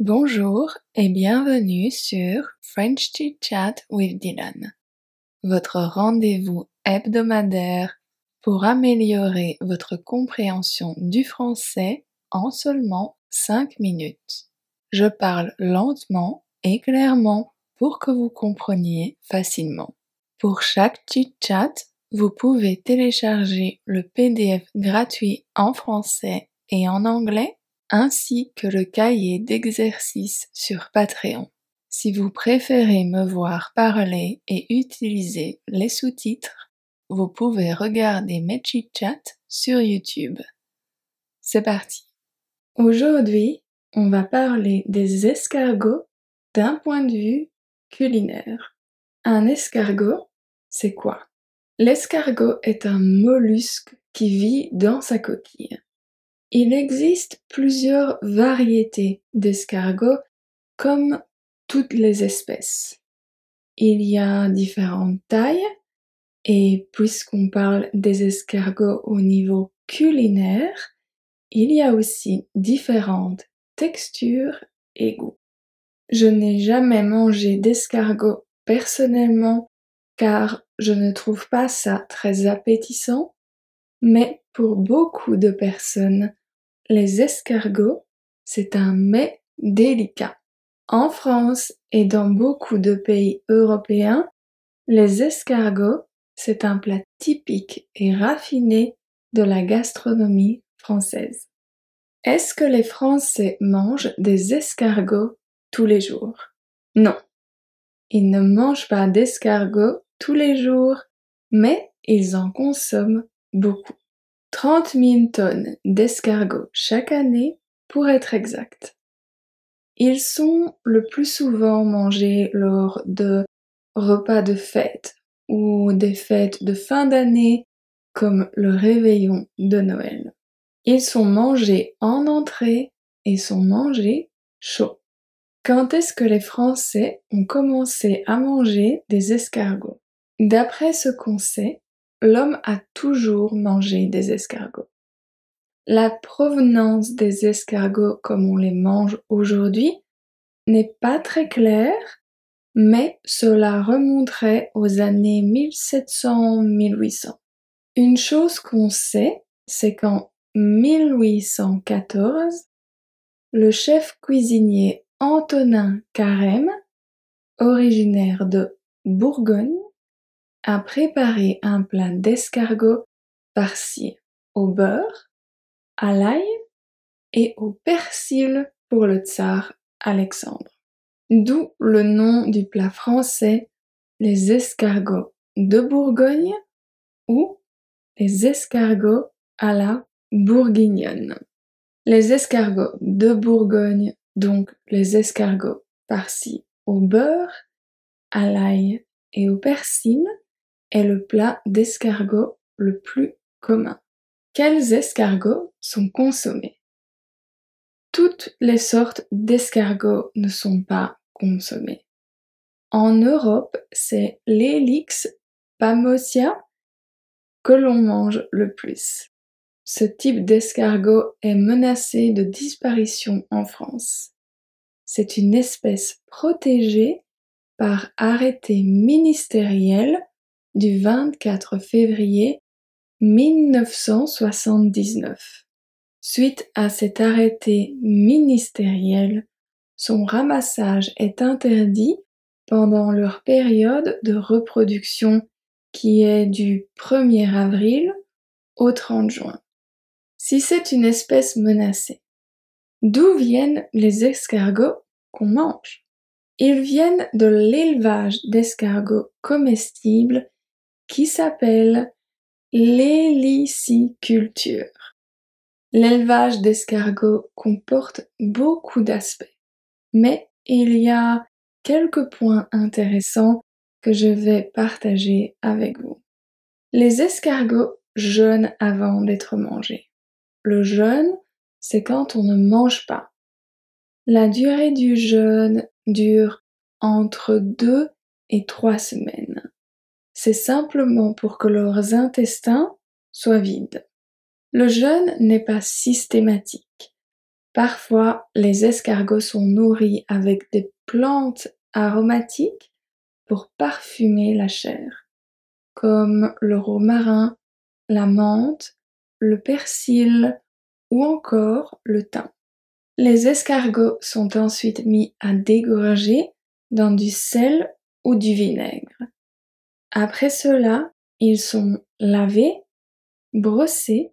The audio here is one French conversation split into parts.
Bonjour et bienvenue sur French Chit Chat with Dylan, votre rendez-vous hebdomadaire pour améliorer votre compréhension du français en seulement 5 minutes. Je parle lentement et clairement pour que vous compreniez facilement. Pour chaque chit chat, vous pouvez télécharger le PDF gratuit en français et en anglais ainsi que le cahier d'exercices sur Patreon. Si vous préférez me voir parler et utiliser les sous-titres, vous pouvez regarder mes chit-chats sur YouTube. C'est parti. Aujourd'hui, on va parler des escargots d'un point de vue culinaire. Un escargot, c'est quoi? L'escargot est un mollusque qui vit dans sa coquille. Il existe plusieurs variétés d'escargots comme toutes les espèces. Il y a différentes tailles et puisqu'on parle des escargots au niveau culinaire, il y a aussi différentes textures et goûts. Je n'ai jamais mangé d'escargot personnellement car je ne trouve pas ça très appétissant, mais pour beaucoup de personnes, les escargots, c'est un mets délicat. En France et dans beaucoup de pays européens, les escargots, c'est un plat typique et raffiné de la gastronomie française. Est-ce que les Français mangent des escargots tous les jours? Non. Ils ne mangent pas d'escargots tous les jours, mais ils en consomment beaucoup. 30 000 tonnes d'escargots chaque année pour être exact. Ils sont le plus souvent mangés lors de repas de fête ou des fêtes de fin d'année comme le réveillon de Noël. Ils sont mangés en entrée et sont mangés chauds. Quand est-ce que les Français ont commencé à manger des escargots? D'après ce qu'on sait, l'homme a toujours mangé des escargots. La provenance des escargots comme on les mange aujourd'hui n'est pas très claire, mais cela remonterait aux années 1700-1800. Une chose qu'on sait, c'est qu'en 1814, le chef cuisinier Antonin Carême, originaire de Bourgogne, a préparé un plat d'escargot farci au beurre, à l'ail et au persil pour le tsar Alexandre. D'où le nom du plat français les escargots de Bourgogne ou les escargots à la bourguignonne. Les escargots de Bourgogne, donc les escargots farcis au beurre, à l'ail et au persil, est le plat d'escargot le plus commun. Quels escargots sont consommés? Toutes les sortes d'escargots ne sont pas consommés. En Europe, c'est l'Helix pamosia que l'on mange le plus. Ce type d'escargot est menacé de disparition en France. C'est une espèce protégée par arrêté ministériel du 24 février 1979. Suite à cet arrêté ministériel, son ramassage est interdit pendant leur période de reproduction qui est du 1er avril au 30 juin. Si c'est une espèce menacée, d'où viennent les escargots qu'on mange? Ils viennent de l'élevage d'escargots comestibles qui s'appelle l'héliciculture. L'élevage d'escargots comporte beaucoup d'aspects, mais il y a quelques points intéressants que je vais partager avec vous. Les escargots jeûnent avant d'être mangés. Le jeûne, c'est quand on ne mange pas. La durée du jeûne dure entre deux et trois semaines c'est simplement pour que leurs intestins soient vides. Le jeûne n'est pas systématique. Parfois, les escargots sont nourris avec des plantes aromatiques pour parfumer la chair, comme le romarin, la menthe, le persil ou encore le thym. Les escargots sont ensuite mis à dégorger dans du sel ou du vinaigre. Après cela, ils sont lavés, brossés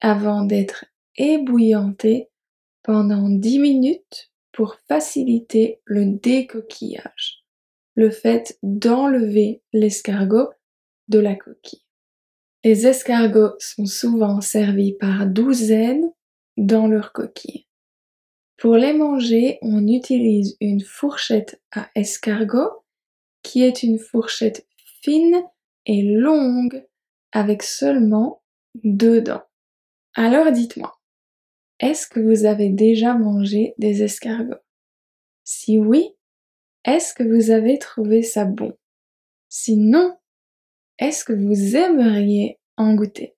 avant d'être ébouillantés pendant 10 minutes pour faciliter le décoquillage, le fait d'enlever l'escargot de la coquille. Les escargots sont souvent servis par douzaines dans leur coquille. Pour les manger, on utilise une fourchette à escargot qui est une fourchette et longue avec seulement deux dents. Alors dites-moi, est-ce que vous avez déjà mangé des escargots? Si oui, est-ce que vous avez trouvé ça bon? Si non, est-ce que vous aimeriez en goûter?